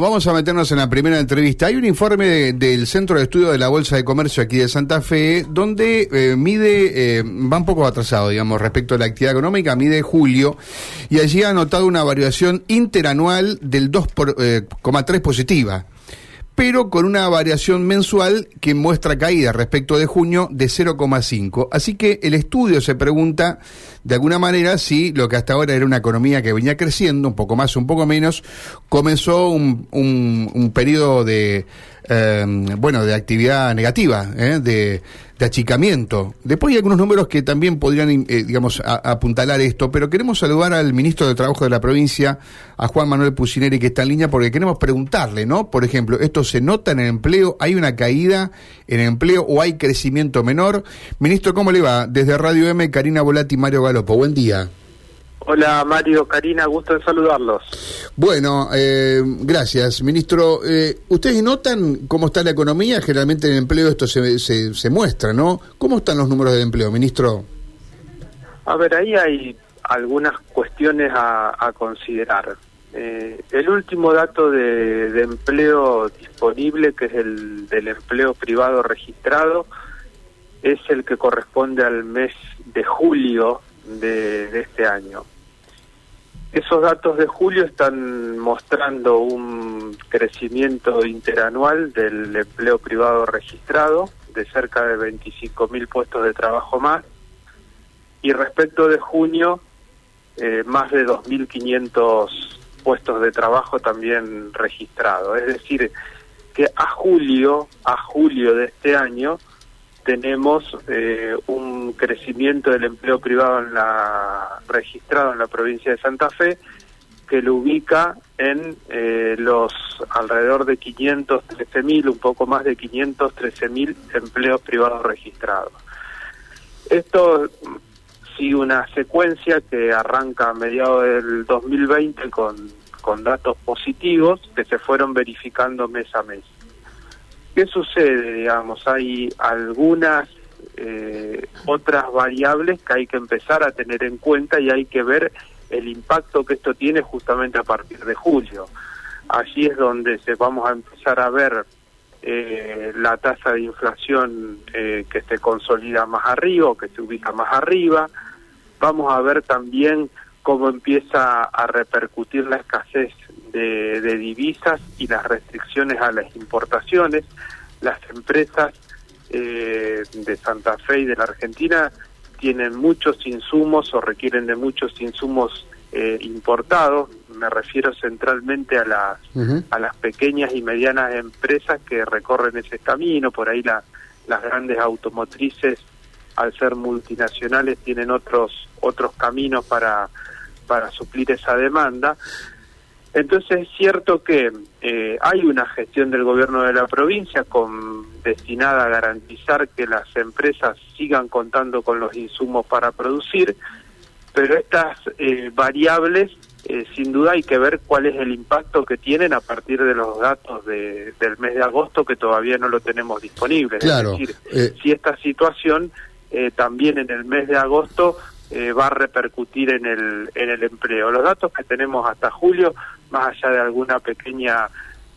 Vamos a meternos en la primera entrevista. Hay un informe del Centro de Estudio de la Bolsa de Comercio aquí de Santa Fe, donde eh, mide, eh, va un poco atrasado, digamos, respecto a la actividad económica, mide julio, y allí ha notado una variación interanual del 2,3 eh, positiva pero con una variación mensual que muestra caída respecto de junio de 0,5. Así que el estudio se pregunta, de alguna manera, si lo que hasta ahora era una economía que venía creciendo, un poco más, un poco menos, comenzó un, un, periodo de Em, bueno, de actividad negativa, ¿eh? de, achicamiento. Después hay algunos números que también podrían, eh, digamos, apuntalar esto, pero queremos saludar al ministro de Trabajo de la provincia, a Juan Manuel Pucineri, que está en línea, porque queremos preguntarle, ¿no? Por ejemplo, ¿esto se nota en el empleo? ¿Hay una caída en el empleo o hay crecimiento menor? Ministro, ¿cómo le va? Desde Radio M, Karina Volati Mario Buen día. Hola Mario, Karina, gusto de saludarlos. Bueno, eh, gracias, ministro. Eh, ¿Ustedes notan cómo está la economía? Generalmente en el empleo esto se, se, muestra, ¿no? ¿Cómo están los números de empleo, ministro? A ver, ahí hay algunas cuestiones a, considerar. Eh, el último dato de, de, empleo disponible, que es el del empleo privado registrado, es el que corresponde al mes de julio de, este año. Esos datos de julio están mostrando un crecimiento interanual del empleo privado registrado de cerca de 25 mil puestos de trabajo más y respecto de junio eh, más de 2.500 puestos de trabajo también registrados. Es decir, que a julio, a julio de este año, tenemos eh, un crecimiento del empleo privado en la registrado en la provincia de Santa Fe que lo ubica en eh, los alrededor de 513 mil, un poco más de 513 mil empleos privados registrados. Esto sigue una secuencia que arranca a mediados del 2020 con, con datos positivos que se fueron verificando mes a mes. ¿Qué sucede? Digamos, hay algunas eh, otras variables que hay que empezar a tener en cuenta y hay que ver el impacto que esto tiene justamente a partir de julio. Allí es donde se vamos a empezar a ver eh, la tasa de inflación eh, que se consolida más arriba que se ubica más arriba. Vamos a ver también cómo empieza a repercutir la escasez de, divisas y las restricciones a las importaciones. Las empresas eh, de Santa Fe y de la Argentina tienen muchos insumos o requieren de muchos insumos eh, importados. Me refiero centralmente a las, a las pequeñas y medianas empresas que recorren ese camino. Por ahí la, las grandes automotrices, al ser multinacionales, tienen otros, otros caminos para, para suplir esa demanda. Entonces es cierto que eh, hay una gestión del gobierno de la provincia con, destinada a garantizar que las empresas sigan contando con los insumos para producir, pero estas eh, variables eh, sin duda hay que ver cuál es el impacto que tienen a partir de los datos de, del mes de agosto que todavía no lo tenemos disponible. Claro, es decir, si esta situación también en el mes de agosto eh, va a repercutir en el, en el empleo. Los datos que tenemos hasta julio, más allá de alguna pequeña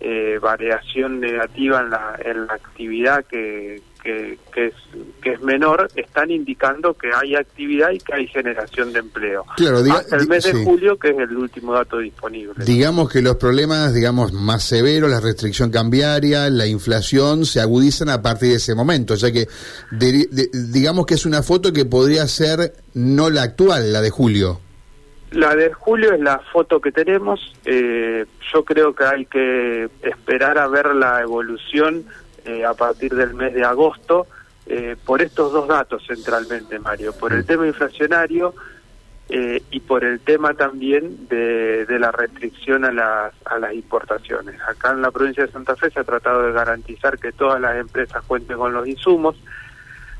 eh, variación negativa en la, en la actividad que, que, es, que es menor, están indicando que hay actividad y que hay generación de empleo. Claro, Hasta el mes de julio, que es el último dato disponible. Digamos que los problemas, digamos, más severos, la restricción cambiaria, la inflación, se agudizan a partir de ese momento. O sea que, digamos que es una foto que podría ser no la actual, la de julio. La de julio es la foto que tenemos. Eh, yo creo que hay que esperar a ver la evolución eh, a partir del mes de agosto eh, por estos dos datos centralmente, Mario, por el tema inflacionario y por el tema también de, de la restricción a las, a las importaciones. Acá en la provincia de Santa Fe se ha tratado de garantizar que todas las empresas cuenten con los insumos.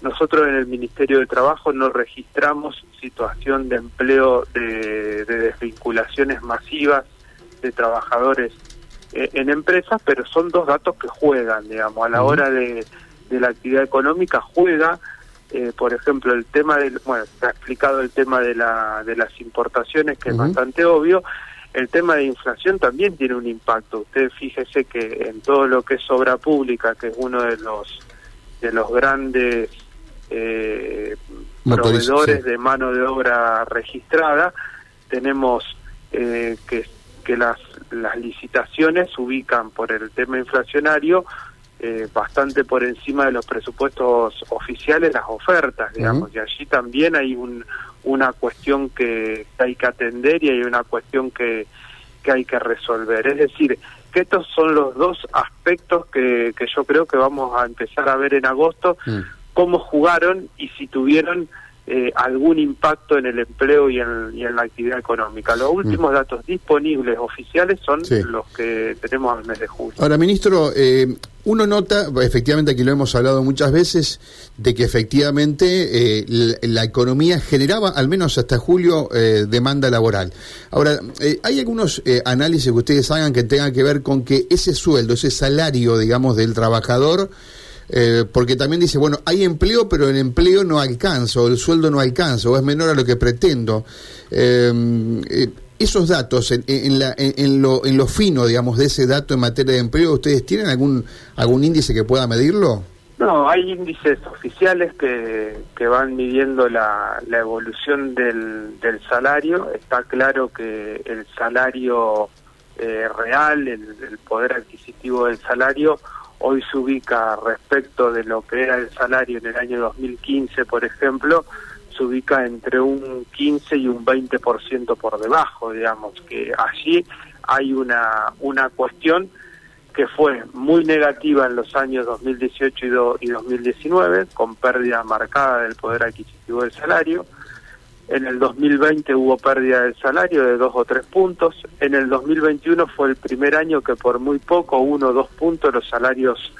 Nosotros en el Ministerio de Trabajo no registramos situación de empleo de, desvinculaciones masivas de trabajadores eh, en empresas, pero son dos datos que juegan, digamos, a la hora de, la actividad económica juega, eh, por ejemplo, el tema del, bueno, se ha explicado el tema de, la, de las importaciones, que es bastante obvio, el tema de inflación también tiene un impacto. Usted fíjese que en todo lo que es obra pública, que es uno de los de los grandes eh, proveedores de mano de obra registrada, tenemos eh, que, que las, las licitaciones ubican por el tema inflacionario eh, bastante por encima de los presupuestos oficiales las ofertas, digamos, y allí también hay un, una cuestión que hay que atender y hay una cuestión que, que hay que resolver. Es decir, que estos son los dos aspectos que, que yo creo que vamos a empezar a ver en agosto, mm. cómo jugaron y si tuvieron eh, algún impacto en el empleo y en, y en la actividad económica. Los mm. últimos datos disponibles oficiales son los que tenemos al mes de julio. Ahora, ministro, eh, uno nota, efectivamente aquí lo hemos hablado muchas veces, de que efectivamente eh, la, economía generaba, al menos hasta julio, demanda laboral. Ahora, ¿hay algunos análisis que ustedes hagan que tengan que ver con que ese sueldo, ese salario, digamos, del trabajador, eh, porque también dice, bueno, hay empleo, pero el empleo no alcanza, o el sueldo no alcanza, o es menor a lo que pretendo. Em, eh, esos datos, en, en, la, en, lo, en lo fino, digamos, de ese dato en materia de empleo, ¿ustedes tienen algún, algún índice que pueda medirlo? No, hay índices oficiales que, que van midiendo la, la evolución del, del salario. Está claro que el salario eh, real, el, el poder adquisitivo del salario, hoy se ubica respecto de lo que era el salario en el año 2015, por ejemplo, se ubica entre un 15 y un 20% por debajo, digamos, que allí hay una, una cuestión que fue muy negativa en los años 2018 y, y 2019, con pérdida marcada del poder adquisitivo del salario, en el 2020 hubo pérdida del salario de dos o tres puntos. En el 2021 fue el primer año que por muy poco, uno o dos puntos, los salarios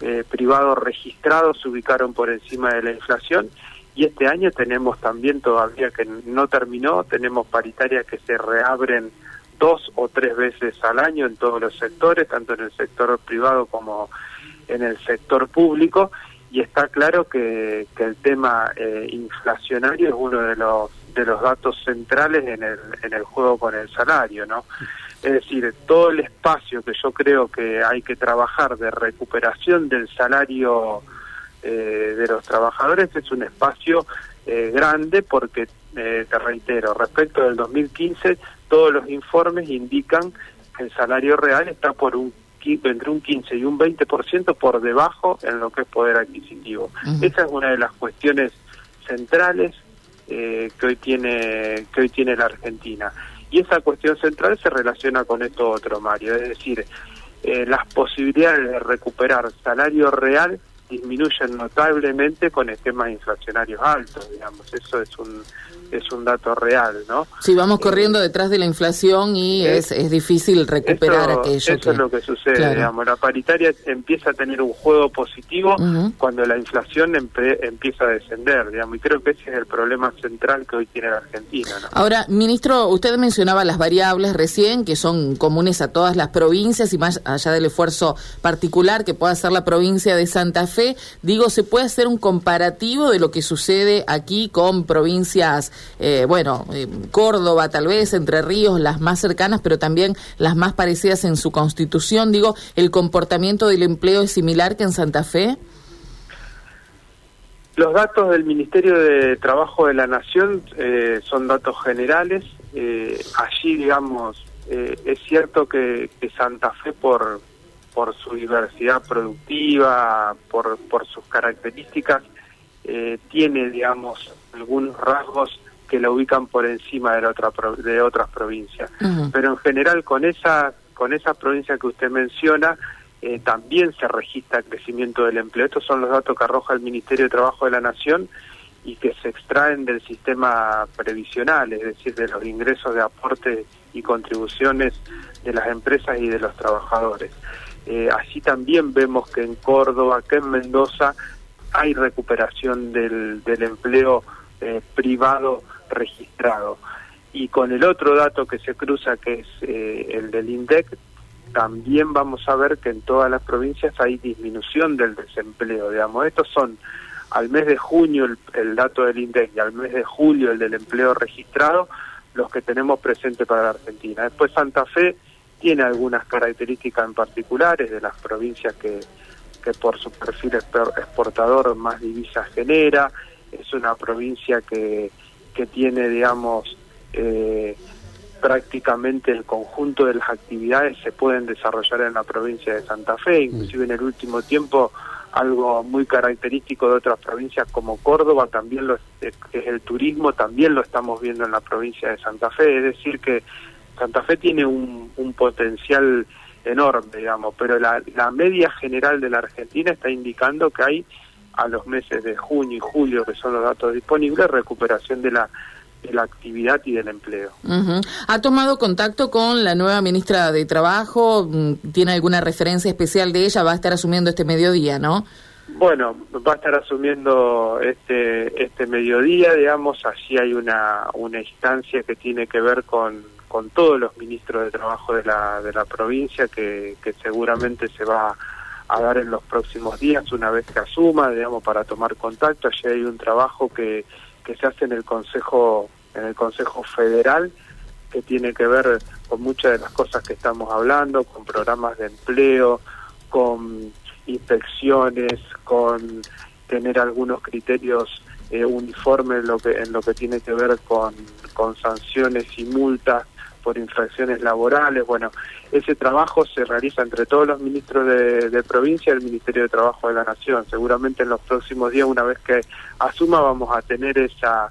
eh, privados registrados se ubicaron por encima de la inflación. Y este año tenemos también todavía que no terminó, tenemos paritarias que se reabren dos o tres veces al año en todos los sectores, tanto en el sector privado como en el sector público y está claro que, que el tema eh, inflacionario es uno de los de los datos centrales en el, en el juego con el salario, ¿no? Es decir, todo el espacio que yo creo que hay que trabajar de recuperación del salario eh, de los trabajadores es un espacio eh, grande porque, te reitero, respecto del 2015, todos los informes indican que el salario real está por un entre un 15 y un 20% por debajo en lo que es poder adquisitivo. Esa es una de las cuestiones centrales eh, que hoy tiene que hoy tiene la Argentina. Y esa cuestión central se relaciona con esto otro, Mario, es decir, eh, las posibilidades de recuperar salario real disminuyen notablemente con esquemas inflacionarios altos, digamos. Eso es un es un dato real, ¿no? Sí, vamos eh, corriendo detrás de la inflación y es, es difícil recuperar aquello. Eso es lo que sucede, digamos. La paritaria empieza a tener un juego positivo cuando la inflación empieza a descender, digamos. Y creo que ese es el problema central que hoy tiene la Argentina, ¿no? Ahora, ministro, usted mencionaba las variables recién, que son comunes a todas las provincias y más allá del esfuerzo particular que pueda hacer la provincia de Santa Fe, digo, ¿se puede hacer un comparativo de lo que sucede aquí con provincias eh, bueno, eh, Córdoba tal vez, Entre Ríos, las más cercanas, pero también las más parecidas en su constitución. Digo, ¿el comportamiento del empleo es similar que en Santa Fe? Los datos del Ministerio de Trabajo de la Nación eh, son datos generales. allí, digamos, es cierto que, Santa Fe, por, por su diversidad productiva, por, por sus características, tiene, digamos, algunos rasgos que la ubican por encima de, otra, de otras provincias. Pero en general con esa, con esa provincia que usted menciona, eh, también se registra el crecimiento del empleo. Estos son los datos que arroja el Ministerio de Trabajo de la Nación y que se extraen del sistema previsional, es decir, de los ingresos de aportes y contribuciones de las empresas y de los trabajadores. Eh, también vemos que en Córdoba, que en Mendoza, hay recuperación del, del empleo eh, privado registrado. Y con el otro dato que se cruza, que es eh, el del INDEC, también vamos a ver que en todas las provincias hay disminución del desempleo. Digamos, estos son al mes de junio el, dato del INDEC y al mes de julio el del empleo registrado, los que tenemos presentes para la Argentina. Después Santa Fe tiene algunas características en particulares de las provincias que, que por su perfil exportador más divisas genera, es una provincia que, que tiene, digamos, eh, prácticamente el conjunto de las actividades se pueden desarrollar en la provincia de Santa Fe, inclusive en el último tiempo algo muy característico de otras provincias como Córdoba, también lo es, el turismo, también lo estamos viendo en la provincia de Santa Fe, es decir que Santa Fe tiene un, potencial enorme, digamos, pero la, la media general de la Argentina está indicando que hay a los meses de junio y julio, que son los datos disponibles, recuperación de la de la actividad y del empleo. ¿Ha tomado contacto con la nueva ministra de Trabajo? Mm, ¿Tiene alguna referencia especial de ella? Va a estar asumiendo este mediodía, ¿no? Bueno, va a estar asumiendo este este mediodía, digamos, allí hay una, una instancia que tiene que ver con, con todos los ministros de Trabajo de la, de la provincia que, seguramente se va a dar en los próximos días una vez que asuma, digamos, para tomar contacto. Allí hay un trabajo que que se hace en el Consejo en el Consejo Federal que tiene que ver con muchas de las cosas que estamos hablando, con programas de empleo, con inspecciones, con tener algunos criterios eh, uniformes en lo que en lo que tiene que ver con, con sanciones y multas por infracciones laborales. Bueno, ese trabajo se realiza entre todos los ministros de, provincia y el Ministerio de Trabajo de la Nación. Seguramente en los próximos días, una vez que asuma, vamos a tener esa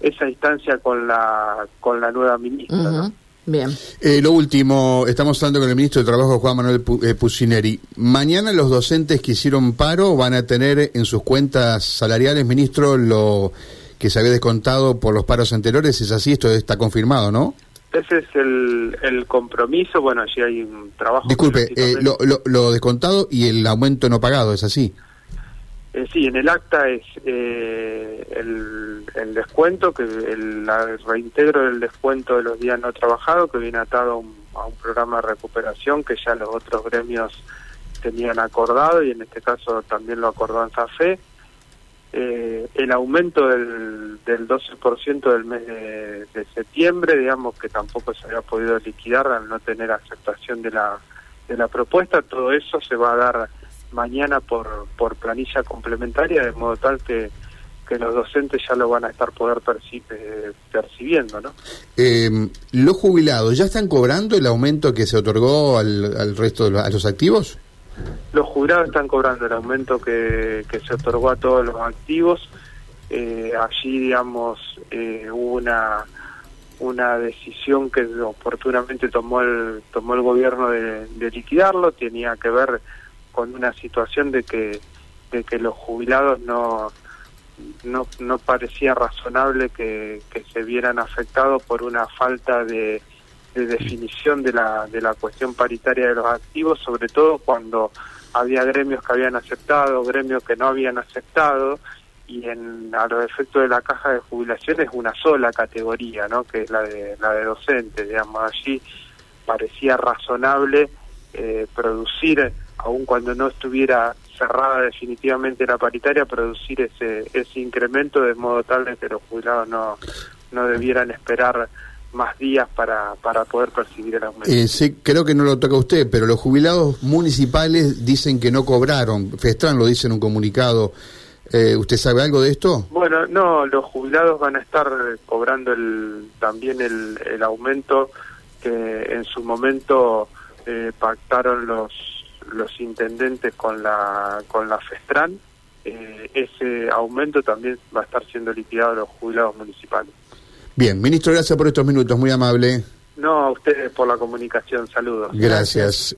esa instancia con la con la nueva ministra. Bien. Eh, lo último, estamos hablando con el ministro de Trabajo, Juan Manuel eh, Pucineri. Mañana los docentes que hicieron paro van a tener en sus cuentas salariales, ministro, lo que se había descontado por los paros anteriores. Es así, esto está confirmado, ¿no? Ese es el, el compromiso. Bueno, allí hay un trabajo. Disculpe, eh, lo, lo, descontado y el aumento no pagado, ¿es así? Eh, sí, en el acta es eh, el, el, descuento, que el, reintegro del descuento de los días no trabajados, que viene atado a un, a un programa de recuperación que ya los otros gremios tenían acordado y en este caso también lo acordó en SAFE eh, el aumento del, del 12% del mes de, septiembre, digamos que tampoco se había podido liquidar al no tener aceptación de la, de la propuesta, todo eso se va a dar mañana por, por planilla complementaria, de modo tal que, que los docentes ya lo van a estar poder eh, percibiendo, ¿no? Eh, ¿Los jubilados ya están cobrando el aumento que se otorgó al, al resto de los activos? Los jurados están cobrando el aumento que, se otorgó a todos los activos. Eh, allí, digamos, eh, hubo una una decisión que oportunamente tomó el tomó el gobierno de, liquidarlo tenía que ver con una situación de que de que los jubilados no no, no parecía razonable que, que se vieran afectados por una falta de, de definición de la, de la cuestión paritaria de los activos, sobre todo cuando había gremios que habían aceptado, gremios que no habían aceptado, y en, a los efectos de la caja de jubilación es una sola categoría, ¿no? que es la de, la de docentes, digamos, allí parecía razonable eh, producir, aun cuando no estuviera cerrada definitivamente la paritaria, producir ese, ese incremento de modo tal de que los jubilados no, no debieran esperar más días para, para poder percibir el aumento. Eh, sí, creo que no lo toca usted, pero los jubilados municipales dicen que no cobraron. Festran lo dice en un comunicado. Eh, ¿Usted sabe algo de esto? Bueno, no, los jubilados van a estar cobrando el, también el, el aumento que en su momento eh, pactaron los los intendentes con la con la Festran. Eh, ese aumento también va a estar siendo liquidado a los jubilados municipales. Bien, ministro, gracias por estos minutos, muy amable. No, a ustedes por la comunicación, saludos. Gracias.